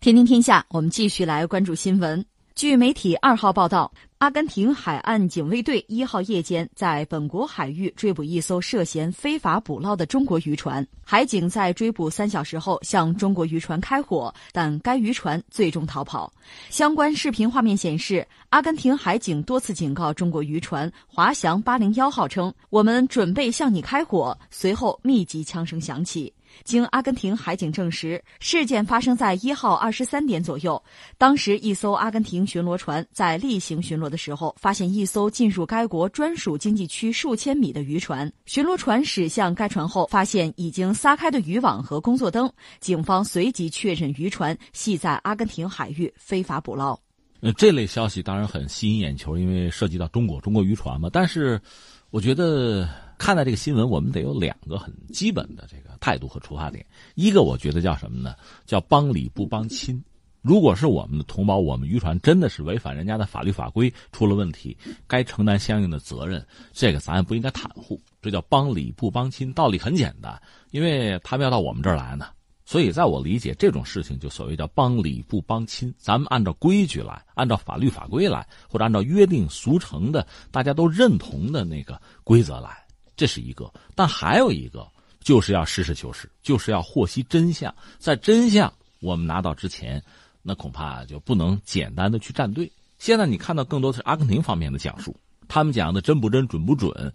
天天天下，我们继续来关注新闻。据媒体二号报道，阿根廷海岸警卫队一号夜间在本国海域追捕一艘涉嫌非法捕捞的中国渔船。海警在追捕三小时后向中国渔船开火，但该渔船最终逃跑。相关视频画面显示，阿根廷海警多次警告中国渔船“滑翔八零幺号”称：“我们准备向你开火。”随后，密集枪声响起。经阿根廷海警证实，事件发生在一号二十三点左右。当时，一艘阿根廷巡逻船在例行巡逻的时候，发现一艘进入该国专属经济区数千米的渔船。巡逻船驶向该船后，发现已经撒开的渔网和工作灯。警方随即确认渔船系在阿根廷海域非法捕捞。呃，这类消息当然很吸引眼球，因为涉及到中国中国渔船嘛。但是，我觉得。看待这个新闻，我们得有两个很基本的这个态度和出发点。一个，我觉得叫什么呢？叫帮理不帮亲。如果是我们的同胞，我们渔船真的是违反人家的法律法规，出了问题，该承担相应的责任，这个咱也不应该袒护。这叫帮理不帮亲，道理很简单，因为他们要到我们这儿来呢。所以，在我理解，这种事情就所谓叫帮理不帮亲。咱们按照规矩来，按照法律法规来，或者按照约定俗成的、大家都认同的那个规则来。这是一个，但还有一个，就是要实事求是，就是要获悉真相。在真相我们拿到之前，那恐怕就不能简单的去站队。现在你看到更多的是阿根廷方面的讲述，他们讲的真不真、准不准，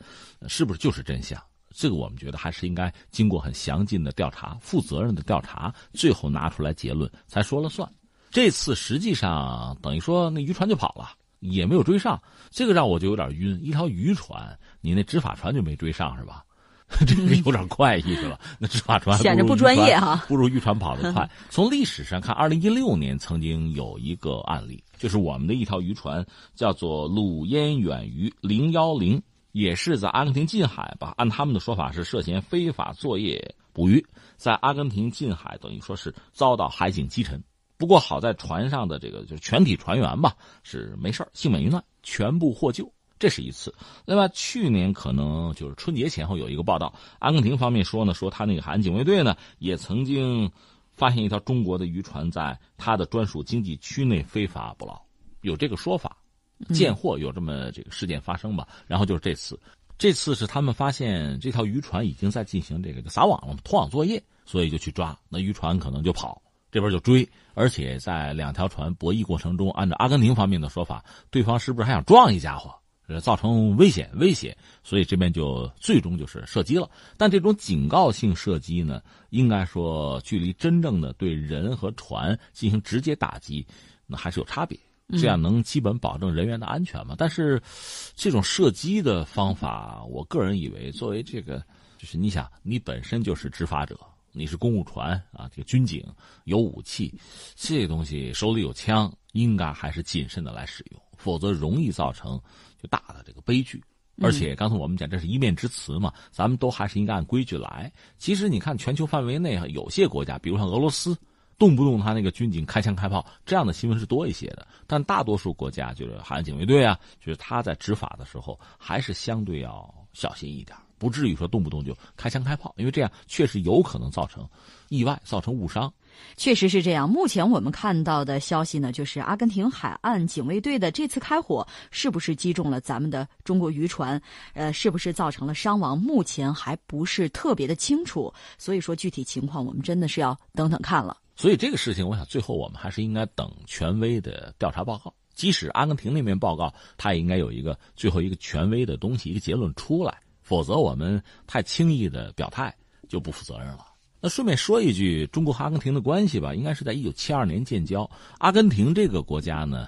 是不是就是真相？这个我们觉得还是应该经过很详尽的调查、负责任的调查，最后拿出来结论才说了算。这次实际上等于说那渔船就跑了。也没有追上，这个让我就有点晕。一条渔船，你那执法船就没追上是吧？这个有点怪异是吧？那执法船显得不专业哈，不如渔船跑得快。从历史上看，二零一六年曾经有一个案例，就是我们的一条渔船叫做“鲁烟远鱼零幺零”，也是在阿根廷近海吧？按他们的说法是涉嫌非法作业捕鱼，在阿根廷近海等于说是遭到海警击沉。不过好在船上的这个就是全体船员吧是没事幸免于难，全部获救。这是一次。另外，去年可能就是春节前后有一个报道，阿根廷方面说呢，说他那个海岸警卫队呢也曾经发现一条中国的渔船在他的专属经济区内非法捕捞，有这个说法，见货有这么这个事件发生吧。然后就是这次，这次是他们发现这条渔船已经在进行这个撒网了，拖网作业，所以就去抓，那渔船可能就跑。这边就追，而且在两条船博弈过程中，按照阿根廷方面的说法，对方是不是还想撞一家伙，造成危险威胁？所以这边就最终就是射击了。但这种警告性射击呢，应该说距离真正的对人和船进行直接打击，那还是有差别。这样能基本保证人员的安全嘛？但是，这种射击的方法，我个人以为，作为这个，就是你想，你本身就是执法者。你是公务船啊，这个军警有武器，这东西手里有枪，应该还是谨慎的来使用，否则容易造成就大的这个悲剧。而且刚才我们讲这是一面之词嘛，咱们都还是应该按规矩来。其实你看全球范围内有些国家，比如像俄罗斯，动不动他那个军警开枪开炮，这样的新闻是多一些的。但大多数国家就是海岸警卫队啊，就是他在执法的时候还是相对要小心一点。不至于说动不动就开枪开炮，因为这样确实有可能造成意外，造成误伤。确实是这样。目前我们看到的消息呢，就是阿根廷海岸警卫队的这次开火是不是击中了咱们的中国渔船？呃，是不是造成了伤亡？目前还不是特别的清楚。所以说具体情况，我们真的是要等等看了。所以这个事情，我想最后我们还是应该等权威的调查报告。即使阿根廷那边报告，他也应该有一个最后一个权威的东西，一个结论出来。否则，我们太轻易的表态就不负责任了。那顺便说一句，中国和阿根廷的关系吧，应该是在一九七二年建交。阿根廷这个国家呢，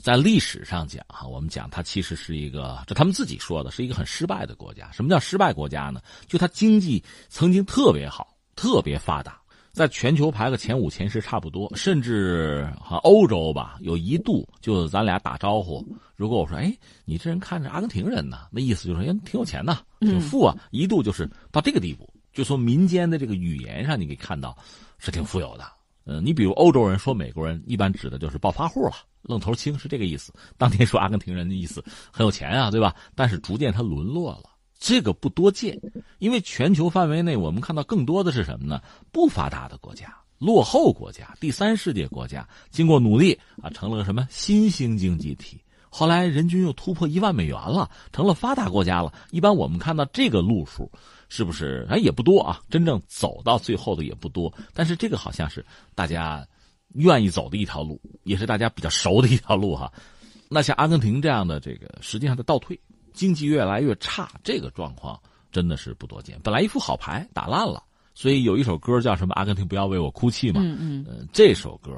在历史上讲哈，我们讲它其实是一个，这他们自己说的是一个很失败的国家。什么叫失败国家呢？就它经济曾经特别好，特别发达。在全球排个前五前十差不多，甚至哈欧洲吧，有一度就咱俩打招呼。如果我说，哎，你这人看着阿根廷人呢，那意思就是，哎，挺有钱呐，挺富啊。一度就是到这个地步，就从民间的这个语言上，你可以看到是挺富有的。嗯，你比如欧洲人说美国人，一般指的就是暴发户了，愣头青是这个意思。当天说阿根廷人的意思很有钱啊，对吧？但是逐渐他沦落了。这个不多见，因为全球范围内我们看到更多的是什么呢？不发达的国家，落后国家、第三世界国家，经过努力啊，成了个什么新兴经济体。后来人均又突破一万美元了，成了发达国家了。一般我们看到这个路数，是不是哎也不多啊？真正走到最后的也不多。但是这个好像是大家愿意走的一条路，也是大家比较熟的一条路哈。那像阿根廷这样的这个，实际上的倒退，经济越来越差，这个状况真的是不多见。本来一副好牌打烂了。所以有一首歌叫什么？阿根廷不要为我哭泣嘛。嗯嗯。这首歌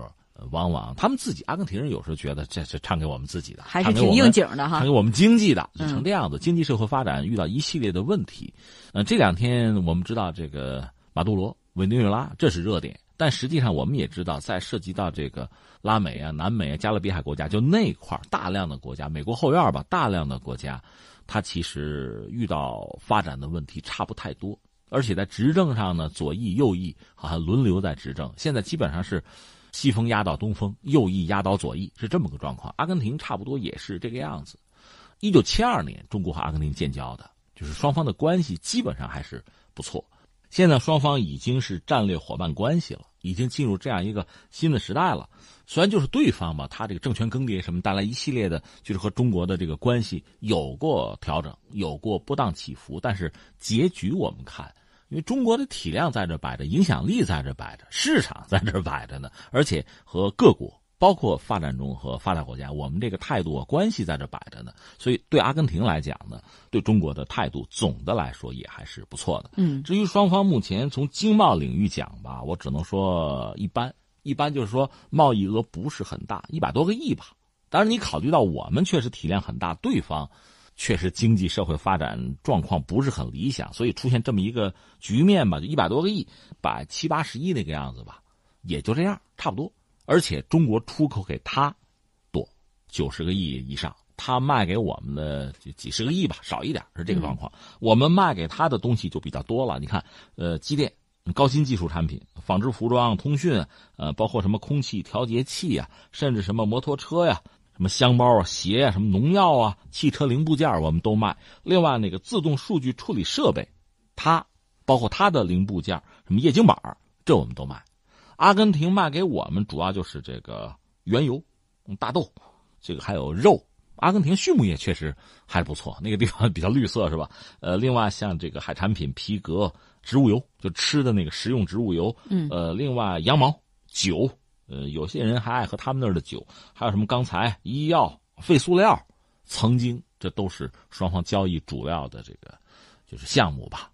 往往他们自己阿根廷人有时候觉得这是唱给我们自己的，还是挺应景的哈。唱给我们经济的，就成这样子。经济社会发展遇到一系列的问题。呃，这两天我们知道这个马杜罗、委内瑞拉这是热点，但实际上我们也知道，在涉及到这个拉美啊、南美啊、加勒比海国家，就那块大量的国家，美国后院吧，大量的国家，它其实遇到发展的问题差不太多。而且在执政上呢，左翼右翼好像轮流在执政。现在基本上是西风压倒东风，右翼压倒左翼，是这么个状况。阿根廷差不多也是这个样子。一九七二年，中国和阿根廷建交的，就是双方的关系基本上还是不错。现在双方已经是战略伙伴关系了，已经进入这样一个新的时代了。虽然就是对方吧，他这个政权更迭什么带来一系列的，就是和中国的这个关系有过调整，有过波荡起伏，但是结局我们看。因为中国的体量在这摆着，影响力在这摆着，市场在这摆着呢，而且和各国，包括发展中和发达国家，我们这个态度关系在这摆着呢。所以对阿根廷来讲呢，对中国的态度总的来说也还是不错的。嗯，至于双方目前从经贸领域讲吧，我只能说一般，一般就是说贸易额不是很大，一百多个亿吧。当然，你考虑到我们确实体量很大，对方。确实，经济社会发展状况不是很理想，所以出现这么一个局面吧，就一百多个亿，百七八十亿那个样子吧，也就这样，差不多。而且中国出口给他多九十个亿以上，他卖给我们的几十个亿吧，少一点是这个状况。我们卖给他的东西就比较多了。你看，呃，机电、高新技术产品、纺织服装、通讯，呃，包括什么空气调节器啊，甚至什么摩托车呀。什么箱包啊、鞋啊、什么农药啊、汽车零部件我们都卖。另外，那个自动数据处理设备，它包括它的零部件，什么液晶板这我们都卖。阿根廷卖给我们主要就是这个原油、大豆，这个还有肉。阿根廷畜牧业确实还不错，那个地方比较绿色，是吧？呃，另外像这个海产品、皮革、植物油，就吃的那个食用植物油。嗯。呃，另外羊毛、酒。呃，有些人还爱喝他们那儿的酒，还有什么钢材、医药、废塑料，曾经这都是双方交易主要的这个就是项目吧。